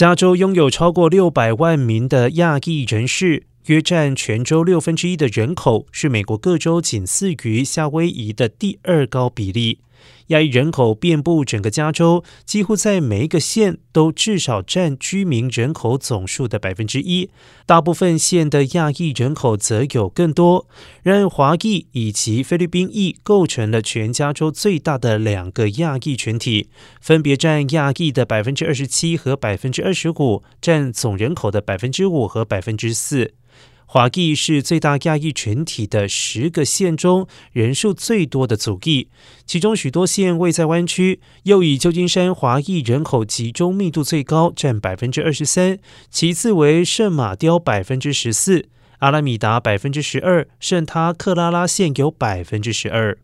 加州拥有超过六百万名的亚裔人士。约占全州六分之一的人口，是美国各州仅次于夏威夷的第二高比例。亚裔人口遍布整个加州，几乎在每一个县都至少占居民人口总数的百分之一。大部分县的亚裔人口则有更多。然而，华裔以及菲律宾裔构成了全加州最大的两个亚裔群体，分别占亚裔的百分之二十七和百分之二十五，占总人口的百分之五和百分之四。华裔是最大亚裔群体的十个县中人数最多的族裔，其中许多县位在湾区，又以旧金山华裔人口集中密度最高，占百分之二十三，其次为圣马雕百分之十四，阿拉米达百分之十二，圣塔克拉拉县有百分之十二。